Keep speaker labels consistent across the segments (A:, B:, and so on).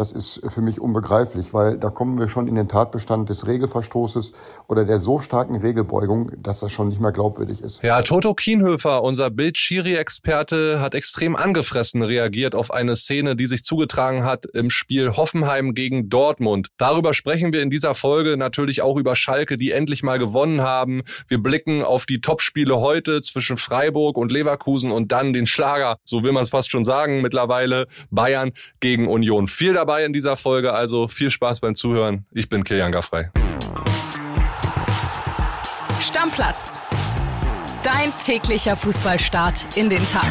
A: das ist für mich unbegreiflich, weil da kommen wir schon in den Tatbestand des Regelverstoßes oder der so starken Regelbeugung, dass das schon nicht mehr glaubwürdig ist.
B: Ja, Toto Kienhöfer, unser Bild-Schiri-Experte, hat extrem angefressen reagiert auf eine Szene, die sich zugetragen hat im Spiel Hoffenheim gegen Dortmund. Darüber sprechen wir in dieser Folge natürlich auch über Schalke, die endlich mal gewonnen haben. Wir blicken auf die Topspiele heute zwischen Freiburg und Leverkusen und dann den Schlager, so will man es fast schon sagen, mittlerweile Bayern gegen Union. Viel dabei in dieser Folge, also viel Spaß beim Zuhören. Ich bin Kilian Gaffrey.
C: Stammplatz. Dein täglicher Fußballstart in den Tag.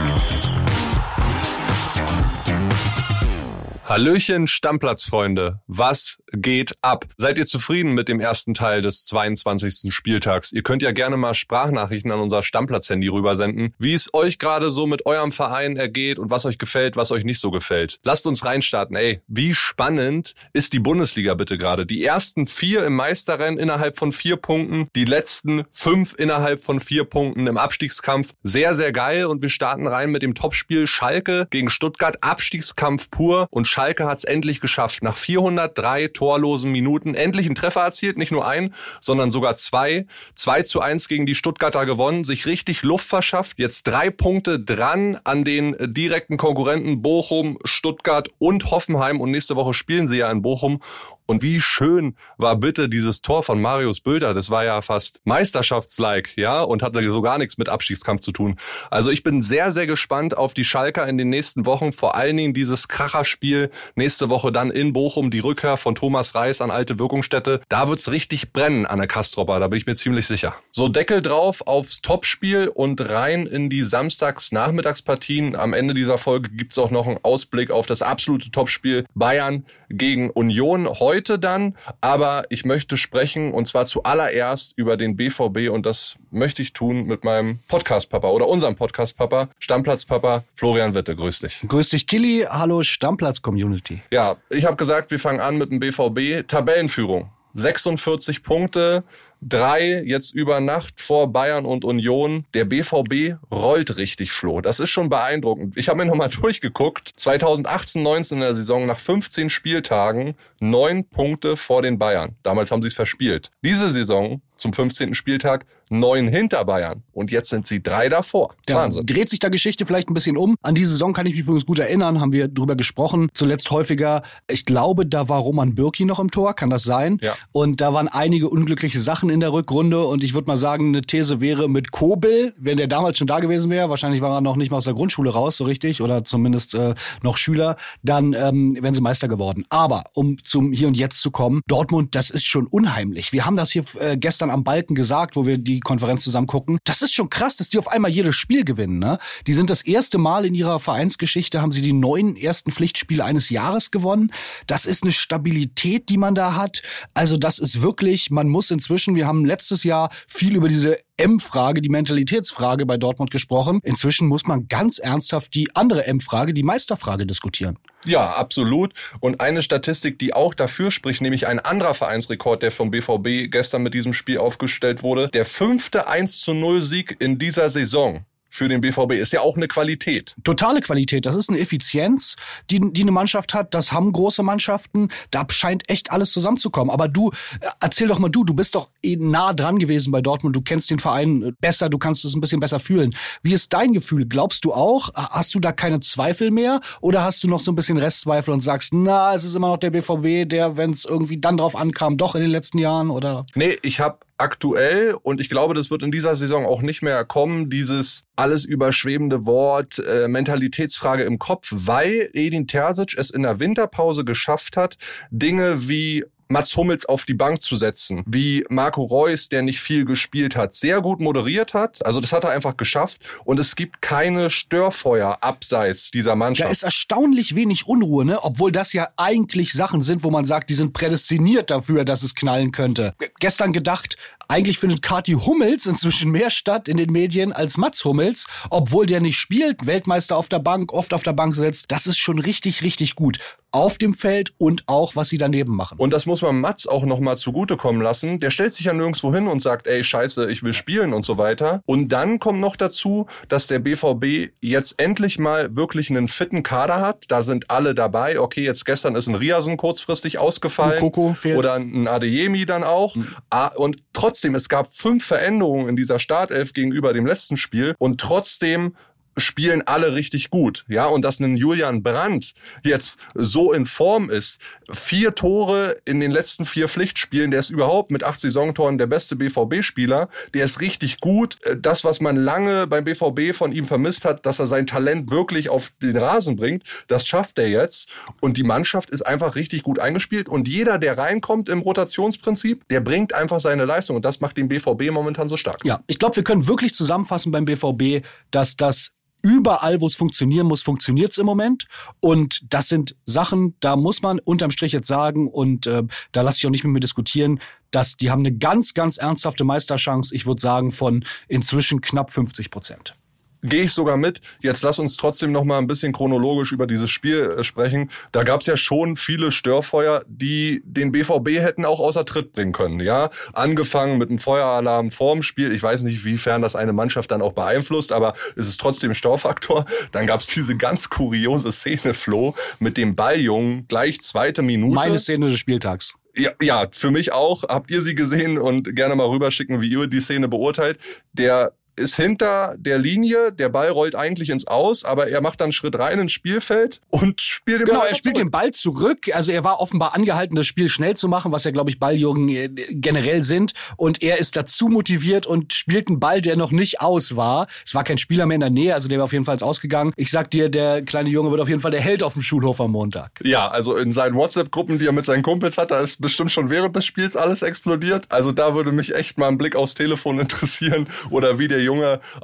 B: Hallöchen, Stammplatzfreunde. Was geht ab? Seid ihr zufrieden mit dem ersten Teil des 22. Spieltags? Ihr könnt ja gerne mal Sprachnachrichten an unser Stammplatz-Handy rübersenden, wie es euch gerade so mit eurem Verein ergeht und was euch gefällt, was euch nicht so gefällt. Lasst uns reinstarten. Ey, wie spannend ist die Bundesliga bitte gerade? Die ersten vier im Meisterrennen innerhalb von vier Punkten, die letzten fünf innerhalb von vier Punkten im Abstiegskampf. Sehr, sehr geil und wir starten rein mit dem Topspiel Schalke gegen Stuttgart. Abstiegskampf pur und Schalke hat es endlich geschafft. Nach 403 torlosen Minuten endlich einen Treffer erzielt, nicht nur ein, sondern sogar zwei. 2 zu 1 gegen die Stuttgarter gewonnen, sich richtig Luft verschafft. Jetzt drei Punkte dran an den direkten Konkurrenten Bochum, Stuttgart und Hoffenheim. Und nächste Woche spielen sie ja in Bochum. Und wie schön war bitte dieses Tor von Marius Bülter. Das war ja fast Meisterschaftslike, ja, und hatte so gar nichts mit Abstiegskampf zu tun. Also ich bin sehr, sehr gespannt auf die Schalker in den nächsten Wochen. Vor allen Dingen dieses Kracherspiel nächste Woche dann in Bochum, die Rückkehr von Thomas Reis an alte Wirkungsstätte. Da wird's richtig brennen an der Kastropper, da bin ich mir ziemlich sicher. So, Deckel drauf aufs Topspiel und rein in die Samstags-Nachmittagspartien. Am Ende dieser Folge gibt's auch noch einen Ausblick auf das absolute Topspiel Bayern gegen Union. Heute heute dann, aber ich möchte sprechen und zwar zuallererst über den BVB und das möchte ich tun mit meinem Podcast-Papa oder unserem Podcast-Papa, Stammplatz-Papa Florian Witte. Grüß dich.
D: Grüß dich, Killy. Hallo, Stammplatz-Community.
B: Ja, ich habe gesagt, wir fangen an mit dem BVB. Tabellenführung. 46 Punkte, drei jetzt über Nacht vor Bayern und Union. Der BVB rollt richtig, Flo. Das ist schon beeindruckend. Ich habe mir nochmal durchgeguckt. 2018, 19 in der Saison nach 15 Spieltagen neun Punkte vor den Bayern. Damals haben sie es verspielt. Diese Saison zum 15. Spieltag neun hinter Bayern. Und jetzt sind sie drei davor.
D: Ja, Wahnsinn. Dreht sich da Geschichte vielleicht ein bisschen um. An diese Saison kann ich mich übrigens gut erinnern, haben wir drüber gesprochen. Zuletzt häufiger. Ich glaube, da war Roman Bürki noch im Tor, kann das sein?
B: Ja.
D: Und da waren einige unglückliche Sachen in der Rückrunde. Und ich würde mal sagen, eine These wäre mit Kobel, wenn der damals schon da gewesen wäre, wahrscheinlich war er noch nicht mal aus der Grundschule raus, so richtig, oder zumindest äh, noch Schüler, dann ähm, wären sie Meister geworden. Aber um zum Hier und Jetzt zu kommen, Dortmund, das ist schon unheimlich. Wir haben das hier äh, gestern am Balken gesagt, wo wir die Konferenz zusammen gucken. Das ist schon krass, dass die auf einmal jedes Spiel gewinnen. Ne? Die sind das erste Mal in ihrer Vereinsgeschichte, haben sie die neun ersten Pflichtspiele eines Jahres gewonnen. Das ist eine Stabilität, die man da hat. Also das ist wirklich, man muss inzwischen, wir haben letztes Jahr viel über diese M-Frage, die Mentalitätsfrage bei Dortmund gesprochen. Inzwischen muss man ganz ernsthaft die andere M-Frage, die Meisterfrage diskutieren.
B: Ja, absolut. Und eine Statistik, die auch dafür spricht, nämlich ein anderer Vereinsrekord, der vom BVB gestern mit diesem Spiel aufgestellt wurde. Der fünfte 1 zu 0 Sieg in dieser Saison für den BVB. Ist ja auch eine Qualität.
D: Totale Qualität. Das ist eine Effizienz, die, die eine Mannschaft hat. Das haben große Mannschaften. Da scheint echt alles zusammenzukommen. Aber du, äh, erzähl doch mal du, du bist doch eh nah dran gewesen bei Dortmund. Du kennst den Verein besser, du kannst es ein bisschen besser fühlen. Wie ist dein Gefühl? Glaubst du auch? Hast du da keine Zweifel mehr? Oder hast du noch so ein bisschen Restzweifel und sagst, na, es ist immer noch der BVB, der, wenn es irgendwie dann drauf ankam, doch in den letzten Jahren? Oder?
B: Nee, ich habe aktuell und ich glaube, das wird in dieser Saison auch nicht mehr kommen, dieses alles überschwebende Wort äh, Mentalitätsfrage im Kopf, weil Edin Terzic es in der Winterpause geschafft hat, Dinge wie Mats Hummels auf die Bank zu setzen, wie Marco Reus, der nicht viel gespielt hat, sehr gut moderiert hat. Also das hat er einfach geschafft und es gibt keine Störfeuer abseits dieser Mannschaft.
D: Da ist erstaunlich wenig Unruhe, ne? Obwohl das ja eigentlich Sachen sind, wo man sagt, die sind prädestiniert dafür, dass es knallen könnte. Gestern gedacht, Eigentlich findet Kati Hummels inzwischen mehr statt in den Medien als Mats Hummels, obwohl der nicht spielt, Weltmeister auf der Bank, oft auf der Bank sitzt. Das ist schon richtig, richtig gut auf dem Feld und auch, was sie daneben machen.
B: Und das muss man Mats auch nochmal zugutekommen lassen. Der stellt sich ja nirgendwo hin und sagt, ey, scheiße, ich will spielen und so weiter. Und dann kommt noch dazu, dass der BVB jetzt endlich mal wirklich einen fitten Kader hat. Da sind alle dabei. Okay, jetzt gestern ist ein Riasen kurzfristig ausgefallen.
D: Koko fehlt.
B: Oder ein Adeyemi dann auch. Mhm. Und trotzdem, es gab fünf Veränderungen in dieser Startelf gegenüber dem letzten Spiel. Und trotzdem spielen alle richtig gut. Ja, und dass ein Julian Brandt jetzt so in Form ist, vier Tore in den letzten vier Pflichtspielen, der ist überhaupt mit acht Saisontoren der beste BVB-Spieler, der ist richtig gut. Äh, das, was man lange beim BVB von ihm vermisst hat, dass er sein Talent wirklich auf den Rasen bringt, das schafft er jetzt. Und die Mannschaft ist einfach richtig gut eingespielt. Und jeder, der reinkommt im Rotationsprinzip, der bringt einfach seine Leistung. Und das macht den BVB momentan so stark.
D: Ja, ich glaube, wir können wirklich zusammenfassen beim BVB, dass das überall, wo es funktionieren muss, funktioniert es im Moment. Und das sind Sachen, da muss man unterm Strich jetzt sagen, und äh, da lasse ich auch nicht mit mir diskutieren, dass die haben eine ganz, ganz ernsthafte Meisterchance, ich würde sagen, von inzwischen knapp 50 Prozent
B: gehe ich sogar mit. Jetzt lass uns trotzdem noch mal ein bisschen chronologisch über dieses Spiel äh, sprechen. Da gab es ja schon viele Störfeuer, die den BVB hätten auch außer Tritt bringen können. Ja, angefangen mit einem Feueralarm vorm Spiel. Ich weiß nicht, wiefern das eine Mannschaft dann auch beeinflusst, aber es ist trotzdem Störfaktor. Dann gab es diese ganz kuriose Szene, Flo, mit dem Balljungen gleich zweite Minute.
D: Meine Szene des Spieltags.
B: Ja, ja, für mich auch. Habt ihr sie gesehen und gerne mal rüberschicken, wie ihr die Szene beurteilt. Der ist hinter der Linie, der Ball rollt eigentlich ins Aus, aber er macht dann einen Schritt rein ins Spielfeld und spielt den
D: genau,
B: Ball
D: Genau, er spielt
B: zurück.
D: den Ball zurück. Also er war offenbar angehalten, das Spiel schnell zu machen, was ja, glaube ich, Balljungen äh, generell sind. Und er ist dazu motiviert und spielt einen Ball, der noch nicht aus war. Es war kein Spieler mehr in der Nähe, also der war auf jeden Fall ausgegangen. Ich sag dir, der kleine Junge wird auf jeden Fall der Held auf dem Schulhof am Montag.
B: Ja, also in seinen WhatsApp-Gruppen, die er mit seinen Kumpels hat, da ist bestimmt schon während des Spiels alles explodiert. Also da würde mich echt mal ein Blick aufs Telefon interessieren oder wie der Junge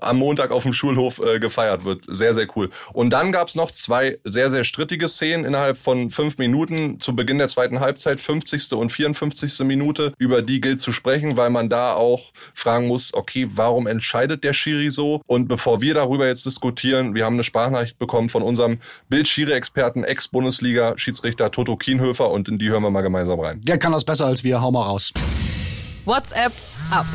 B: am Montag auf dem Schulhof äh, gefeiert wird. Sehr, sehr cool. Und dann gab es noch zwei sehr, sehr strittige Szenen innerhalb von fünf Minuten zu Beginn der zweiten Halbzeit, 50. und 54. Minute. Über die gilt zu sprechen, weil man da auch fragen muss, okay, warum entscheidet der Schiri so? Und bevor wir darüber jetzt diskutieren, wir haben eine Sprachnachricht bekommen von unserem Bild-Schiri-Experten, Ex-Bundesliga-Schiedsrichter Toto Kienhöfer und in die hören wir mal gemeinsam rein.
D: Der kann das besser als wir, hau mal raus.
C: WhatsApp ab.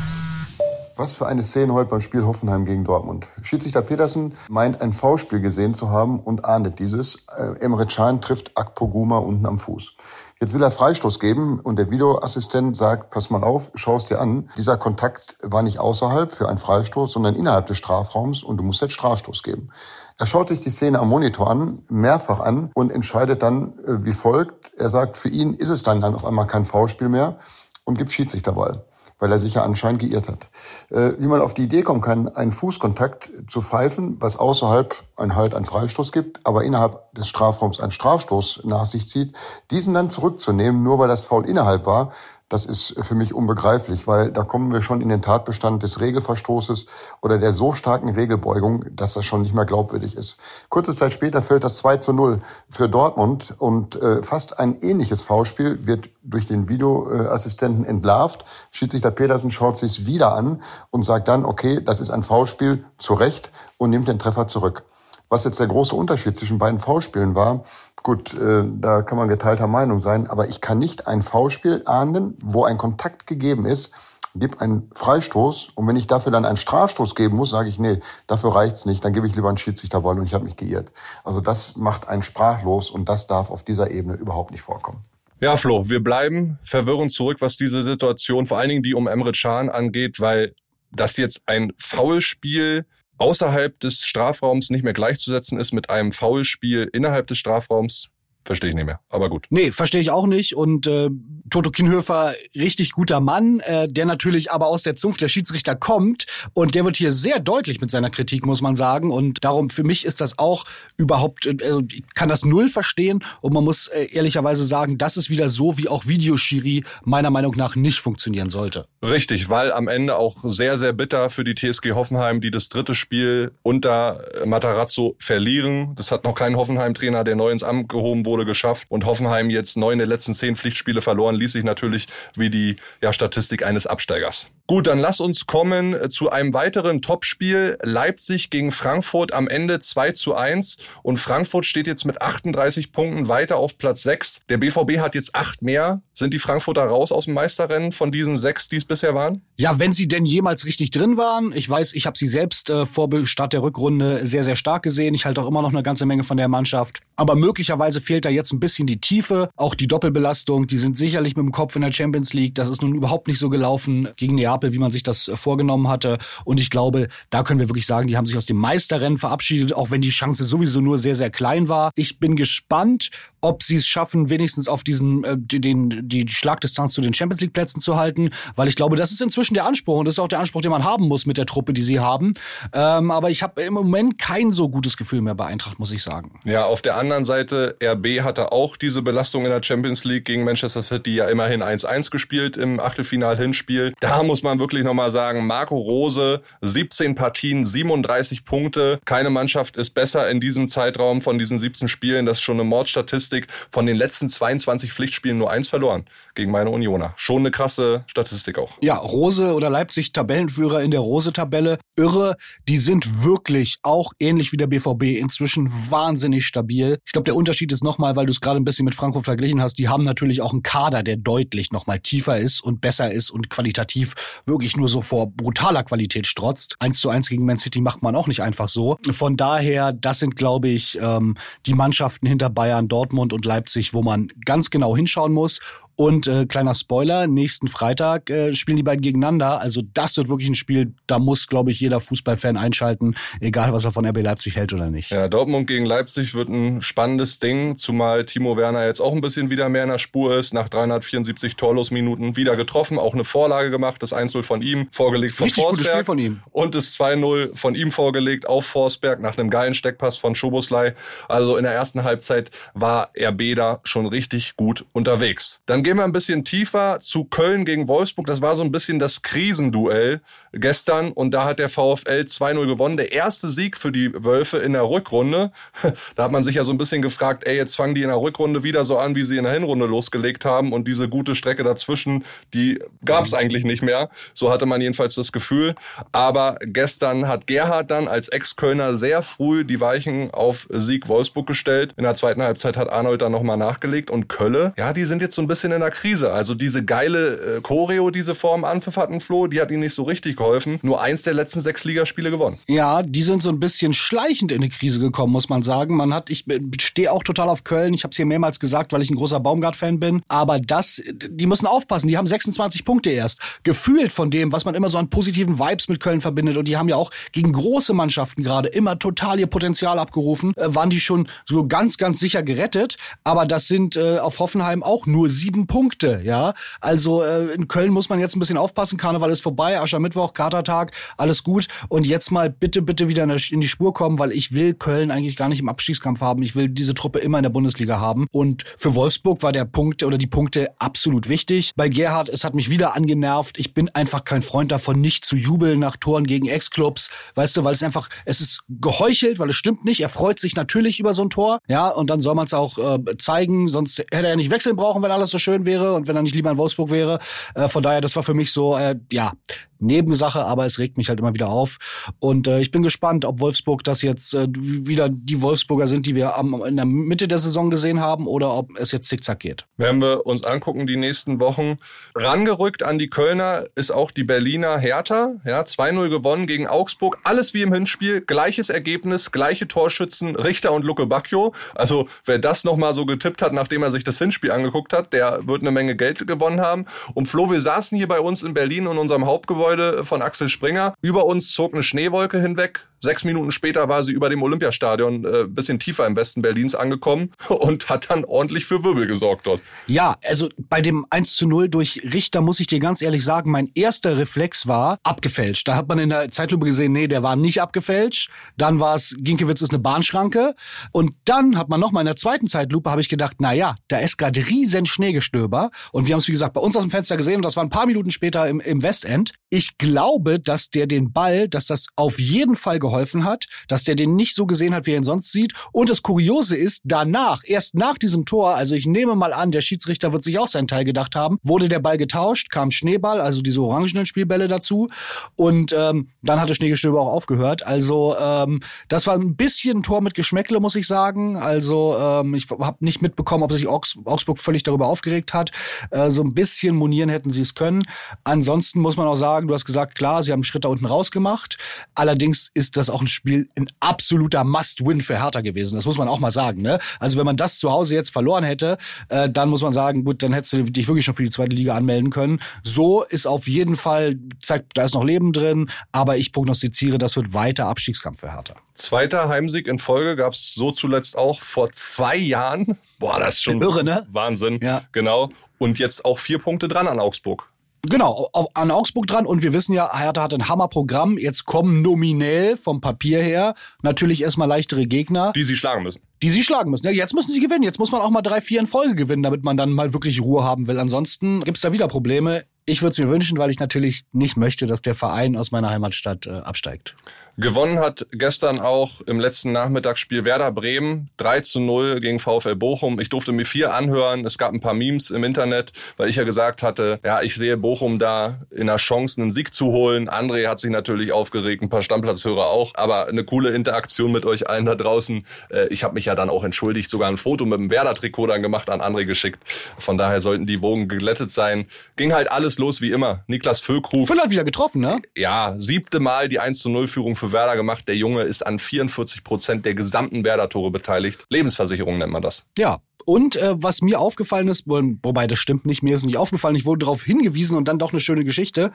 A: Was für eine Szene heute beim Spiel Hoffenheim gegen Dortmund. Schiedsrichter Petersen meint ein V-Spiel gesehen zu haben und ahndet dieses. Äh, Emre Can trifft Akpoguma unten am Fuß. Jetzt will er Freistoß geben und der Videoassistent sagt, pass mal auf, schau es dir an. Dieser Kontakt war nicht außerhalb für einen Freistoß, sondern innerhalb des Strafraums und du musst jetzt Strafstoß geben. Er schaut sich die Szene am Monitor an, mehrfach an und entscheidet dann äh, wie folgt. Er sagt, für ihn ist es dann, dann auf einmal kein V-Spiel mehr und gibt Schiedsrichterball weil er sich ja anscheinend geirrt hat. Äh, wie man auf die Idee kommen kann, einen Fußkontakt zu pfeifen, was außerhalb ein Halt einen Freistoß gibt, aber innerhalb des Strafraums einen Strafstoß nach sich zieht, diesen dann zurückzunehmen, nur weil das Foul innerhalb war, das ist für mich unbegreiflich, weil da kommen wir schon in den Tatbestand des Regelverstoßes oder der so starken Regelbeugung, dass das schon nicht mehr glaubwürdig ist. Kurze Zeit später fällt das 2 zu 0 für Dortmund und äh, fast ein ähnliches Foulspiel wird durch den Videoassistenten entlarvt. Schiedsrichter Petersen schaut sich wieder an und sagt dann, okay, das ist ein Foulspiel, zu Recht und nimmt den Treffer zurück. Was jetzt der große Unterschied zwischen beiden V-Spielen war, gut, äh, da kann man geteilter Meinung sein, aber ich kann nicht ein V-Spiel ahnden, wo ein Kontakt gegeben ist, gib einen Freistoß und wenn ich dafür dann einen Strafstoß geben muss, sage ich, nee, dafür reicht's nicht, dann gebe ich lieber einen Schiedsrichterwoll und ich habe mich geirrt. Also das macht einen sprachlos und das darf auf dieser Ebene überhaupt nicht vorkommen.
B: Ja, Flo, wir bleiben verwirrend zurück, was diese Situation, vor allen Dingen die um Emre Can angeht, weil das jetzt ein Foulspiel außerhalb des Strafraums nicht mehr gleichzusetzen ist mit einem Foulspiel innerhalb des Strafraums, Verstehe ich nicht mehr, aber gut.
D: Nee, verstehe ich auch nicht. Und äh, Toto Kienhöfer, richtig guter Mann, äh, der natürlich aber aus der Zunft der Schiedsrichter kommt. Und der wird hier sehr deutlich mit seiner Kritik, muss man sagen. Und darum, für mich ist das auch überhaupt, äh, ich kann das null verstehen. Und man muss äh, ehrlicherweise sagen, das ist wieder so, wie auch Videoschiri meiner Meinung nach nicht funktionieren sollte.
B: Richtig, weil am Ende auch sehr, sehr bitter für die TSG Hoffenheim, die das dritte Spiel unter Matarazzo verlieren. Das hat noch kein Hoffenheim-Trainer, der neu ins Amt gehoben wurde wurde geschafft und Hoffenheim jetzt neun der letzten zehn Pflichtspiele verloren, ließ sich natürlich wie die ja, Statistik eines Absteigers. Gut, dann lass uns kommen äh, zu einem weiteren Topspiel. Leipzig gegen Frankfurt am Ende 2 zu 1. Und Frankfurt steht jetzt mit 38 Punkten weiter auf Platz 6. Der BVB hat jetzt acht mehr. Sind die Frankfurter raus aus dem Meisterrennen von diesen sechs, die es bisher waren?
D: Ja, wenn sie denn jemals richtig drin waren. Ich weiß, ich habe sie selbst äh, vor Start der Rückrunde sehr, sehr stark gesehen. Ich halte auch immer noch eine ganze Menge von der Mannschaft. Aber möglicherweise fehlt da jetzt ein bisschen die Tiefe, auch die Doppelbelastung. Die sind sicherlich mit dem Kopf in der Champions League. Das ist nun überhaupt nicht so gelaufen gegen Neapel Neapel, wie man sich das äh, vorgenommen hatte. Und ich glaube, da können wir wirklich sagen, die haben sich aus dem Meisterrennen verabschiedet, auch wenn die Chance sowieso nur sehr, sehr klein war. Ich bin gespannt, ob sie es schaffen, wenigstens auf diesen äh, den, die Schlagdistanz zu den Champions League Plätzen zu halten, weil ich glaube, das ist inzwischen der Anspruch und das ist auch der Anspruch, den man haben muss mit der Truppe, die sie haben. Ähm, aber ich habe im Moment kein so gutes Gefühl mehr bei Eintracht, muss ich sagen.
B: Ja, auf der anderen Seite, RB hatte auch diese Belastung in der Champions League gegen Manchester City ja immerhin 1-1 gespielt im Achtelfinal-Hinspiel. Da muss man wirklich nochmal sagen, Marco Rose, 17 Partien, 37 Punkte. Keine Mannschaft ist besser in diesem Zeitraum von diesen 17 Spielen. Das ist schon eine Mordstatistik. Statistik von den letzten 22 Pflichtspielen nur eins verloren gegen meine Unioner. Schon eine krasse Statistik auch.
D: Ja, Rose oder Leipzig Tabellenführer in der Rose-Tabelle. Irre. Die sind wirklich auch ähnlich wie der BVB inzwischen wahnsinnig stabil. Ich glaube, der Unterschied ist nochmal, weil du es gerade ein bisschen mit Frankfurt verglichen hast, die haben natürlich auch einen Kader, der deutlich nochmal tiefer ist und besser ist und qualitativ wirklich nur so vor brutaler Qualität strotzt. Eins zu eins gegen Man City macht man auch nicht einfach so. Von daher, das sind, glaube ich, ähm, die Mannschaften hinter Bayern, Dortmund Dortmund und Leipzig, wo man ganz genau hinschauen muss. Und äh, kleiner Spoiler, nächsten Freitag äh, spielen die beiden gegeneinander. Also das wird wirklich ein Spiel, da muss, glaube ich, jeder Fußballfan einschalten, egal was er von RB Leipzig hält oder nicht.
B: Ja, Dortmund gegen Leipzig wird ein spannendes Ding, zumal Timo Werner jetzt auch ein bisschen wieder mehr in der Spur ist, nach 374 Torlosminuten wieder getroffen, auch eine Vorlage gemacht, das 1-0 von ihm, vorgelegt von
D: Richtig
B: Forsberg.
D: Gutes Spiel von ihm.
B: Und das 2-0 von ihm vorgelegt auf Forsberg nach einem geilen Steckpass von Schoboslei. Also in der ersten Halbzeit war RB da schon richtig gut unterwegs. Dann gehen wir ein bisschen tiefer zu Köln gegen Wolfsburg. Das war so ein bisschen das Krisenduell gestern und da hat der VfL 2-0 gewonnen. Der erste Sieg für die Wölfe in der Rückrunde. Da hat man sich ja so ein bisschen gefragt, ey, jetzt fangen die in der Rückrunde wieder so an, wie sie in der Hinrunde losgelegt haben und diese gute Strecke dazwischen, die gab es eigentlich nicht mehr. So hatte man jedenfalls das Gefühl. Aber gestern hat Gerhard dann als Ex-Kölner sehr früh die Weichen auf Sieg Wolfsburg gestellt. In der zweiten Halbzeit hat Arnold dann nochmal nachgelegt und Kölle, ja, die sind jetzt so ein bisschen in der Krise. Also diese geile äh, Choreo, diese Form Anpfiff hatten Flo, die hat ihnen nicht so richtig geholfen. Nur eins der letzten sechs Ligaspiele gewonnen.
D: Ja, die sind so ein bisschen schleichend in die Krise gekommen, muss man sagen. Man hat, ich stehe auch total auf Köln. Ich habe es hier mehrmals gesagt, weil ich ein großer Baumgart-Fan bin. Aber das, die müssen aufpassen. Die haben 26 Punkte erst. Gefühlt von dem, was man immer so an positiven Vibes mit Köln verbindet. Und die haben ja auch gegen große Mannschaften gerade immer total ihr Potenzial abgerufen. Äh, waren die schon so ganz, ganz sicher gerettet. Aber das sind äh, auf Hoffenheim auch nur sieben Punkte. Punkte, ja. Also äh, in Köln muss man jetzt ein bisschen aufpassen. Karneval ist vorbei, Aschermittwoch, Katertag, alles gut. Und jetzt mal bitte, bitte wieder in die Spur kommen, weil ich will Köln eigentlich gar nicht im Abstiegskampf haben. Ich will diese Truppe immer in der Bundesliga haben. Und für Wolfsburg war der Punkt oder die Punkte absolut wichtig. Bei Gerhard, es hat mich wieder angenervt. Ich bin einfach kein Freund davon, nicht zu jubeln nach Toren gegen Ex-Clubs. Weißt du, weil es einfach, es ist geheuchelt, weil es stimmt nicht. Er freut sich natürlich über so ein Tor. Ja, und dann soll man es auch äh, zeigen. Sonst hätte er nicht wechseln brauchen, wenn alles so schön wäre wäre und wenn er nicht lieber in Wolfsburg wäre. Äh, von daher, das war für mich so, äh, ja, Nebensache, aber es regt mich halt immer wieder auf. Und äh, ich bin gespannt, ob Wolfsburg das jetzt äh, wieder die Wolfsburger sind, die wir am, in der Mitte der Saison gesehen haben, oder ob es jetzt zickzack geht.
B: Werden wir uns angucken, die nächsten Wochen. Rangerückt an die Kölner ist auch die Berliner Hertha. Ja, 2-0 gewonnen gegen Augsburg. Alles wie im Hinspiel. Gleiches Ergebnis, gleiche Torschützen, Richter und Luke Bacchio. Also wer das nochmal so getippt hat, nachdem er sich das Hinspiel angeguckt hat, der wird eine Menge Geld gewonnen haben. Und Flo, wir saßen hier bei uns in Berlin in unserem Hauptgebäude Gebäude von Axel Springer. Über uns zog eine Schneewolke hinweg. Sechs Minuten später war sie über dem Olympiastadion äh, bisschen tiefer im Westen Berlins angekommen und hat dann ordentlich für Wirbel gesorgt dort.
D: Ja, also bei dem 1 zu 0 durch Richter muss ich dir ganz ehrlich sagen, mein erster Reflex war abgefälscht. Da hat man in der Zeitlupe gesehen, nee, der war nicht abgefälscht. Dann war es, Ginkiewicz ist eine Bahnschranke. Und dann hat man nochmal in der zweiten Zeitlupe, habe ich gedacht, na ja, da ist gerade riesen Schneegestöber. Und wir haben es, wie gesagt, bei uns aus dem Fenster gesehen und das war ein paar Minuten später im, im Westend. Ich glaube, dass der den Ball, dass das auf jeden Fall geholfen geholfen hat, dass der den nicht so gesehen hat, wie er ihn sonst sieht. Und das Kuriose ist, danach, erst nach diesem Tor, also ich nehme mal an, der Schiedsrichter wird sich auch seinen Teil gedacht haben, wurde der Ball getauscht, kam Schneeball, also diese orangenen Spielbälle dazu. Und ähm, dann hatte Schneegestöber auch aufgehört. Also ähm, das war ein bisschen ein Tor mit Geschmäckle, muss ich sagen. Also ähm, ich habe nicht mitbekommen, ob sich Augsburg völlig darüber aufgeregt hat. Äh, so ein bisschen monieren hätten sie es können. Ansonsten muss man auch sagen, du hast gesagt, klar, sie haben einen Schritt da unten rausgemacht. Allerdings ist das auch ein Spiel ein absoluter Must-Win für Hertha gewesen. Das muss man auch mal sagen. Ne? Also wenn man das zu Hause jetzt verloren hätte, äh, dann muss man sagen, gut, dann hättest du dich wirklich schon für die zweite Liga anmelden können. So ist auf jeden Fall, zeigt, da ist noch Leben drin, aber ich prognostiziere, das wird weiter Abstiegskampf für Hertha.
B: Zweiter Heimsieg in Folge gab es so zuletzt auch vor zwei Jahren. Boah, das ist schon
D: Irre, ne?
B: Wahnsinn.
D: Ja.
B: Genau. Und jetzt auch vier Punkte dran an Augsburg.
D: Genau, an Augsburg dran. Und wir wissen ja, Hertha hat ein Hammerprogramm. Jetzt kommen nominell vom Papier her natürlich erstmal leichtere Gegner.
B: Die sie schlagen müssen.
D: Die sie schlagen müssen. Ja, jetzt müssen sie gewinnen. Jetzt muss man auch mal drei, vier in Folge gewinnen, damit man dann mal wirklich Ruhe haben will. Ansonsten gibt's da wieder Probleme. Ich würde es mir wünschen, weil ich natürlich nicht möchte, dass der Verein aus meiner Heimatstadt äh, absteigt.
B: Gewonnen hat gestern auch im letzten Nachmittagsspiel Werder Bremen 3 zu 0 gegen VfL Bochum. Ich durfte mir vier anhören. Es gab ein paar Memes im Internet, weil ich ja gesagt hatte, ja, ich sehe Bochum da in der Chance, einen Sieg zu holen. André hat sich natürlich aufgeregt, ein paar Stammplatzhörer auch. Aber eine coole Interaktion mit euch allen da draußen. Äh, ich habe mich ja dann auch entschuldigt, sogar ein Foto mit dem Werder-Trikot dann gemacht, an André geschickt. Von daher sollten die Bogen geglättet sein. Ging halt alles los wie immer. Niklas Füllkrug.
D: Füll hat wieder getroffen, ne?
B: Ja, siebte Mal die 1 zu 0 Führung für Werder gemacht. Der Junge ist an 44 Prozent der gesamten Werder-Tore beteiligt. Lebensversicherung nennt man das.
D: Ja, und äh, was mir aufgefallen ist, wobei das stimmt nicht, mir ist nicht aufgefallen, ich wurde darauf hingewiesen und dann doch eine schöne Geschichte,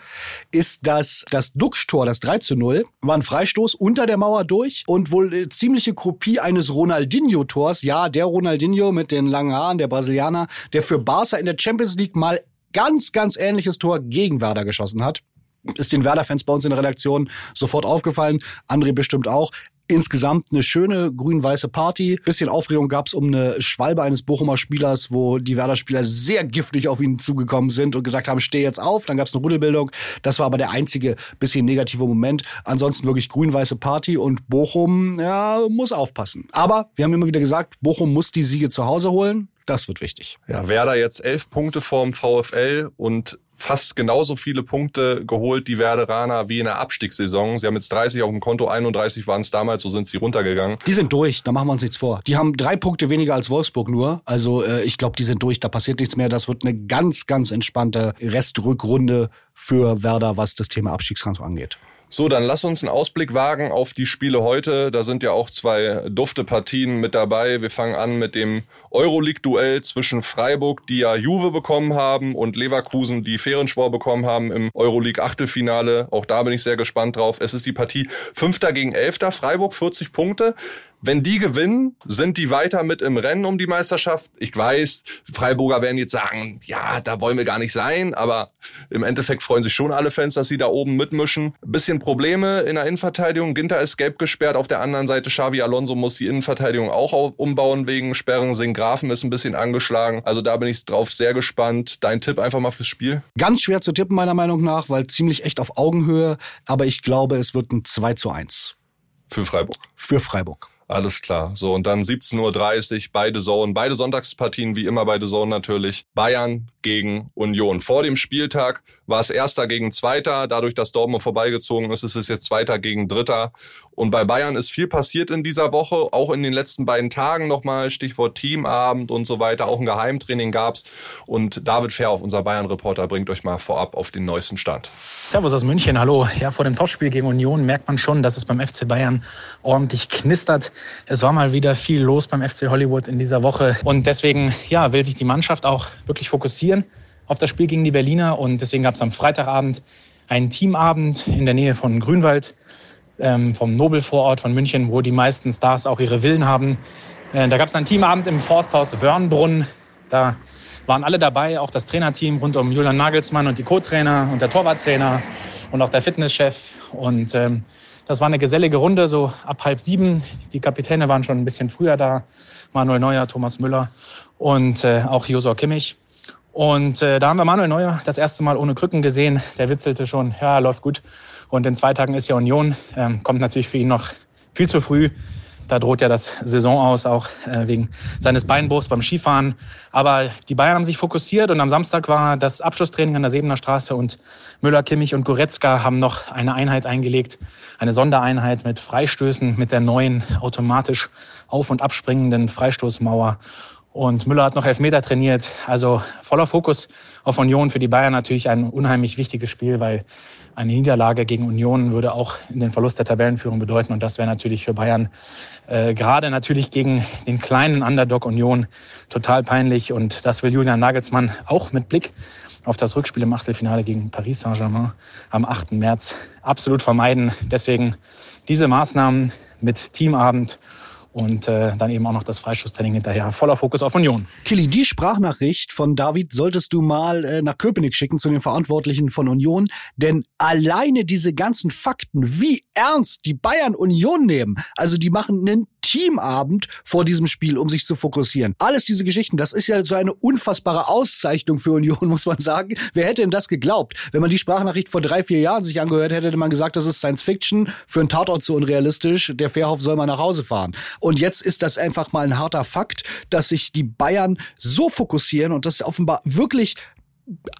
D: ist, dass das Duxch-Tor, das 3 zu 0, war ein Freistoß unter der Mauer durch und wohl eine ziemliche Kopie eines Ronaldinho-Tors. Ja, der Ronaldinho mit den langen Haaren, der Brasilianer, der für Barca in der Champions League mal ganz, ganz ähnliches Tor gegen Werder geschossen hat ist den Werder-Fans bei uns in der Redaktion sofort aufgefallen. André bestimmt auch. Insgesamt eine schöne grün-weiße Party. Bisschen Aufregung gab's um eine Schwalbe eines Bochumer Spielers, wo die Werder-Spieler sehr giftig auf ihn zugekommen sind und gesagt haben, steh jetzt auf. Dann gab's eine Rudelbildung. Das war aber der einzige bisschen negative Moment. Ansonsten wirklich grün-weiße Party und Bochum ja, muss aufpassen. Aber wir haben immer wieder gesagt, Bochum muss die Siege zu Hause holen. Das wird wichtig.
B: Ja, Werder jetzt elf Punkte vorm VfL und fast genauso viele Punkte geholt, die Werderaner, wie in der Abstiegssaison. Sie haben jetzt 30 auf dem Konto, 31 waren es damals, so sind sie runtergegangen.
D: Die sind durch, da machen wir uns nichts vor. Die haben drei Punkte weniger als Wolfsburg nur. Also äh, ich glaube, die sind durch, da passiert nichts mehr. Das wird eine ganz, ganz entspannte Restrückrunde für Werder, was das Thema Abstiegskampf angeht.
B: So, dann lass uns einen Ausblick wagen auf die Spiele heute. Da sind ja auch zwei dufte Partien mit dabei. Wir fangen an mit dem Euroleague-Duell zwischen Freiburg, die ja Juve bekommen haben, und Leverkusen, die Fehrenschwor bekommen haben im Euroleague-Achtelfinale. Auch da bin ich sehr gespannt drauf. Es ist die Partie Fünfter gegen Elfter. Freiburg 40 Punkte. Wenn die gewinnen, sind die weiter mit im Rennen um die Meisterschaft. Ich weiß, Freiburger werden jetzt sagen, ja, da wollen wir gar nicht sein, aber im Endeffekt freuen sich schon alle Fans, dass sie da oben mitmischen. Bisschen Probleme in der Innenverteidigung. Ginter ist gelb gesperrt. Auf der anderen Seite Xavi Alonso muss die Innenverteidigung auch umbauen wegen Sperren. Grafen ist ein bisschen angeschlagen. Also da bin ich drauf sehr gespannt. Dein Tipp einfach mal fürs Spiel?
D: Ganz schwer zu tippen, meiner Meinung nach, weil ziemlich echt auf Augenhöhe. Aber ich glaube, es wird ein 2 zu 1.
B: Für Freiburg.
D: Für Freiburg.
B: Alles klar. So, und dann 17.30 Uhr, beide Zone, beide Sonntagspartien, wie immer beide Zone natürlich. Bayern gegen Union. Vor dem Spieltag war es Erster gegen Zweiter. Dadurch, dass Dortmund vorbeigezogen ist, ist es jetzt Zweiter gegen Dritter. Und bei Bayern ist viel passiert in dieser Woche, auch in den letzten beiden Tagen nochmal, Stichwort Teamabend und so weiter. Auch ein Geheimtraining gab's. Und David Fairhoff, unser Bayern-Reporter, bringt euch mal vorab auf den neuesten Stand.
E: Servus aus München, hallo. Ja, vor dem Topspiel gegen Union merkt man schon, dass es beim FC Bayern ordentlich knistert. Es war mal wieder viel los beim FC Hollywood in dieser Woche. Und deswegen, ja, will sich die Mannschaft auch wirklich fokussieren auf das Spiel gegen die Berliner. Und deswegen gab es am Freitagabend einen Teamabend in der Nähe von Grünwald ähm, vom Nobelvorort von München, wo die meisten Stars auch ihre Villen haben. Äh, da gab es einen Teamabend im Forsthaus Wörnbrunn. Da waren alle dabei, auch das Trainerteam rund um Julian Nagelsmann und die Co-Trainer und der Torwarttrainer und auch der Fitnesschef. Und ähm, das war eine gesellige Runde, so ab halb sieben. Die Kapitäne waren schon ein bisschen früher da. Manuel Neuer, Thomas Müller und äh, auch Josua Kimmich. Und äh, da haben wir Manuel Neuer das erste Mal ohne Krücken gesehen. Der witzelte schon, ja, läuft gut. Und in zwei Tagen ist ja Union. Ähm, kommt natürlich für ihn noch viel zu früh. Da droht ja das Saison aus, auch äh, wegen seines Beinbruchs beim Skifahren. Aber die Bayern haben sich fokussiert und am Samstag war das Abschlusstraining an der Sebener Straße und Müller, Kimmich und Goretzka haben noch eine Einheit eingelegt, eine Sondereinheit mit Freistößen, mit der neuen automatisch auf- und abspringenden Freistoßmauer. Und Müller hat noch elf Meter trainiert. Also voller Fokus auf Union für die Bayern natürlich ein unheimlich wichtiges Spiel, weil eine Niederlage gegen Union würde auch den Verlust der Tabellenführung bedeuten. Und das wäre natürlich für Bayern äh, gerade natürlich gegen den kleinen Underdog Union total peinlich. Und das will Julian Nagelsmann auch mit Blick auf das Rückspiel im Achtelfinale gegen Paris Saint-Germain am 8. März absolut vermeiden. Deswegen diese Maßnahmen mit Teamabend und äh, dann eben auch noch das Freistoßtraining hinterher. Voller Fokus auf Union.
D: Killy, die Sprachnachricht von David solltest du mal äh, nach Köpenick schicken zu den Verantwortlichen von Union, denn alleine diese ganzen Fakten, wie ernst die Bayern Union nehmen, also die machen einen Teamabend vor diesem Spiel, um sich zu fokussieren. Alles diese Geschichten, das ist ja so eine unfassbare Auszeichnung für Union, muss man sagen. Wer hätte denn das geglaubt? Wenn man die Sprachnachricht vor drei, vier Jahren sich angehört hätte, hätte man gesagt, das ist Science Fiction, für einen Tatort zu unrealistisch, der Fairhoff soll mal nach Hause fahren. Und jetzt ist das einfach mal ein harter Fakt, dass sich die Bayern so fokussieren und das offenbar wirklich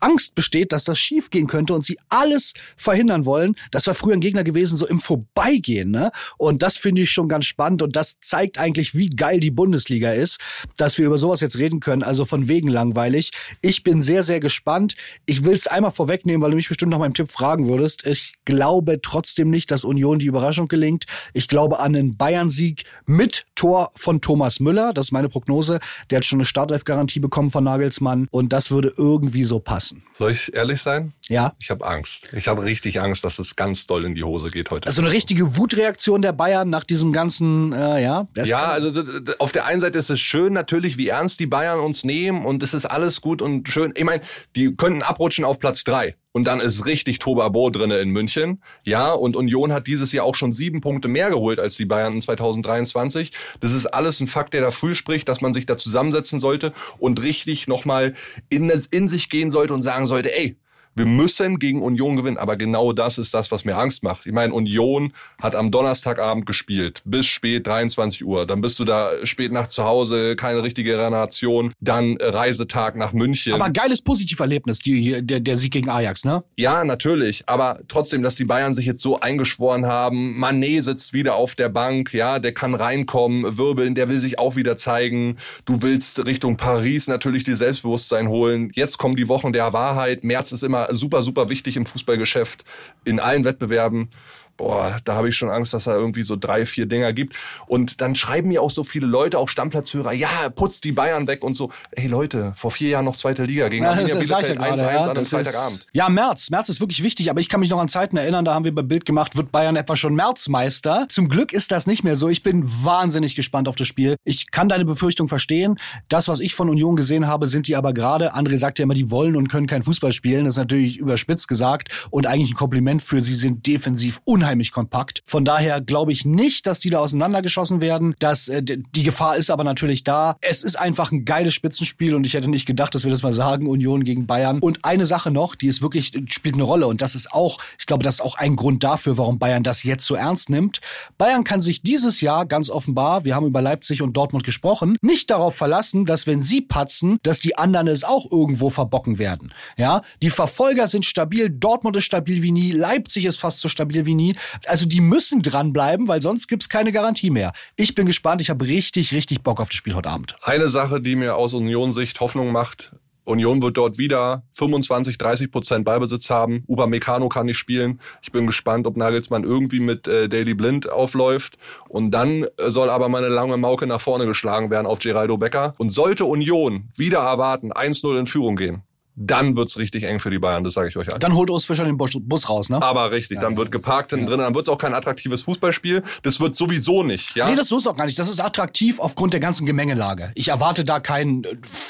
D: Angst besteht, dass das schiefgehen könnte und sie alles verhindern wollen. Das war früher ein Gegner gewesen, so im Vorbeigehen. Ne? Und das finde ich schon ganz spannend und das zeigt eigentlich, wie geil die Bundesliga ist, dass wir über sowas jetzt reden können. Also von wegen langweilig. Ich bin sehr, sehr gespannt. Ich will es einmal vorwegnehmen, weil du mich bestimmt nach meinem Tipp fragen würdest. Ich glaube trotzdem nicht, dass Union die Überraschung gelingt. Ich glaube an einen Bayern-Sieg mit Tor von Thomas Müller. Das ist meine Prognose. Der hat schon eine Startelf-Garantie bekommen von Nagelsmann und das würde irgendwie so passen.
B: Soll ich ehrlich sein?
D: Ja.
B: Ich habe Angst. Ich habe richtig Angst, dass es ganz doll in die Hose geht heute.
D: Also eine richtige Wutreaktion der Bayern nach diesem ganzen, äh, ja.
B: Ja, also auf der einen Seite ist es schön natürlich, wie ernst die Bayern uns nehmen und es ist alles gut und schön. Ich meine, die könnten abrutschen auf Platz drei und dann ist richtig Tobabo drinne in München. Ja, und Union hat dieses Jahr auch schon sieben Punkte mehr geholt als die Bayern in 2023. Das ist alles ein Fakt, der dafür spricht, dass man sich da zusammensetzen sollte und richtig nochmal in, in sich gehen sollte und sagen sollte, ey, wir müssen gegen Union gewinnen. Aber genau das ist das, was mir Angst macht. Ich meine, Union hat am Donnerstagabend gespielt, bis spät 23 Uhr. Dann bist du da spät nach zu Hause, keine richtige Regeneration. Dann Reisetag nach München.
D: aber geiles Positiverlebnis, die, der, der Sieg gegen Ajax, ne?
B: Ja, natürlich. Aber trotzdem, dass die Bayern sich jetzt so eingeschworen haben. Manet sitzt wieder auf der Bank. Ja, der kann reinkommen, wirbeln. Der will sich auch wieder zeigen. Du willst Richtung Paris natürlich dir Selbstbewusstsein holen. Jetzt kommen die Wochen der Wahrheit. März ist immer super, super wichtig im Fußballgeschäft. In allen Wettbewerben. Boah, da habe ich schon Angst, dass da irgendwie so drei, vier Dinger gibt. Und dann schreiben mir auch so viele Leute, auch Stammplatzhörer, ja, putzt die Bayern weg und so. Hey Leute, vor vier Jahren noch zweite Liga gegen Arminia
D: sag ich
B: Bielefeld 1-1
D: gerade, ja.
B: an einem Freitagabend.
D: Ja, März. März ist wirklich wichtig, aber ich kann mich noch an Zeiten erinnern, da haben wir bei Bild gemacht, wird Bayern etwa schon Märzmeister. Zum Glück ist das nicht mehr so. Ich bin wahnsinnig gespannt auf das Spiel. Ich kann deine Befürchtung verstehen. Das, was ich von Union gesehen habe, sind die aber gerade. André sagt ja immer, die wollen und können kein Fußball spielen. Das ist natürlich überspitzt gesagt und eigentlich ein Kompliment für sie sind defensiv unheimlich kompakt. Von daher glaube ich nicht, dass die da auseinandergeschossen werden. Das, äh, die Gefahr ist aber natürlich da. Es ist einfach ein geiles Spitzenspiel und ich hätte nicht gedacht, dass wir das mal sagen, Union gegen Bayern. Und eine Sache noch, die ist wirklich, spielt eine Rolle und das ist auch, ich glaube, das ist auch ein Grund dafür, warum Bayern das jetzt so ernst nimmt. Bayern kann sich dieses Jahr ganz offenbar, wir haben über Leipzig und Dortmund gesprochen, nicht darauf verlassen, dass wenn sie patzen, dass die anderen es auch irgendwo verbocken werden. Ja, die Verfolger sind stabil, Dortmund ist stabil wie nie, Leipzig ist fast so stabil wie nie. Also die müssen dranbleiben, weil sonst gibt's keine Garantie mehr. Ich bin gespannt, ich habe richtig, richtig Bock auf das Spiel heute Abend.
B: Eine Sache, die mir aus Union-Sicht Hoffnung macht, Union wird dort wieder 25, 30 Prozent Ballbesitz haben. Upamecano kann nicht spielen. Ich bin gespannt, ob Nagelsmann irgendwie mit äh, Daily Blind aufläuft. Und dann äh, soll aber meine lange Mauke nach vorne geschlagen werden auf Geraldo Becker. Und sollte Union wieder erwarten, 1-0 in Führung gehen, dann wird's richtig eng für die Bayern, das sage ich euch an.
D: Dann holt Urs Fischer den Bus, raus, ne?
B: Aber richtig, dann wird geparkt hinten drin, dann wird's auch kein attraktives Fußballspiel. Das wird sowieso nicht, ja?
D: Nee, das so ist auch gar nicht. Das ist attraktiv aufgrund der ganzen Gemengelage. Ich erwarte da kein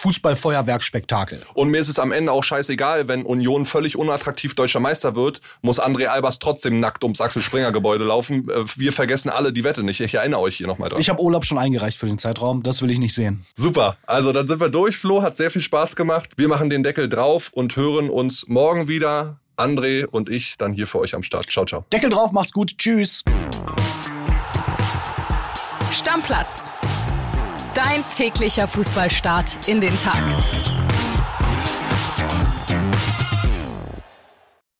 D: Fußballfeuerwerkspektakel.
B: Und mir ist es am Ende auch scheißegal, wenn Union völlig unattraktiv deutscher Meister wird, muss André Albers trotzdem nackt ums Axel Springer Gebäude laufen. Äh, Wir vergessen alle die Wette nicht. Ich erinnere euch hier nochmal dran.
D: Ich habe Urlaub schon eingereicht für den Zeitraum. Das will ich nicht sehen.
B: Super. Also dann sind wir durch. Flo hat sehr viel Spaß gemacht. Wir machen den Deckel drauf und hören uns morgen wieder. André und ich dann hier für euch am Start. Ciao, ciao.
D: Deckel drauf, macht's gut. Tschüss.
C: Stammplatz. Dein täglicher Fußballstart in den Tag.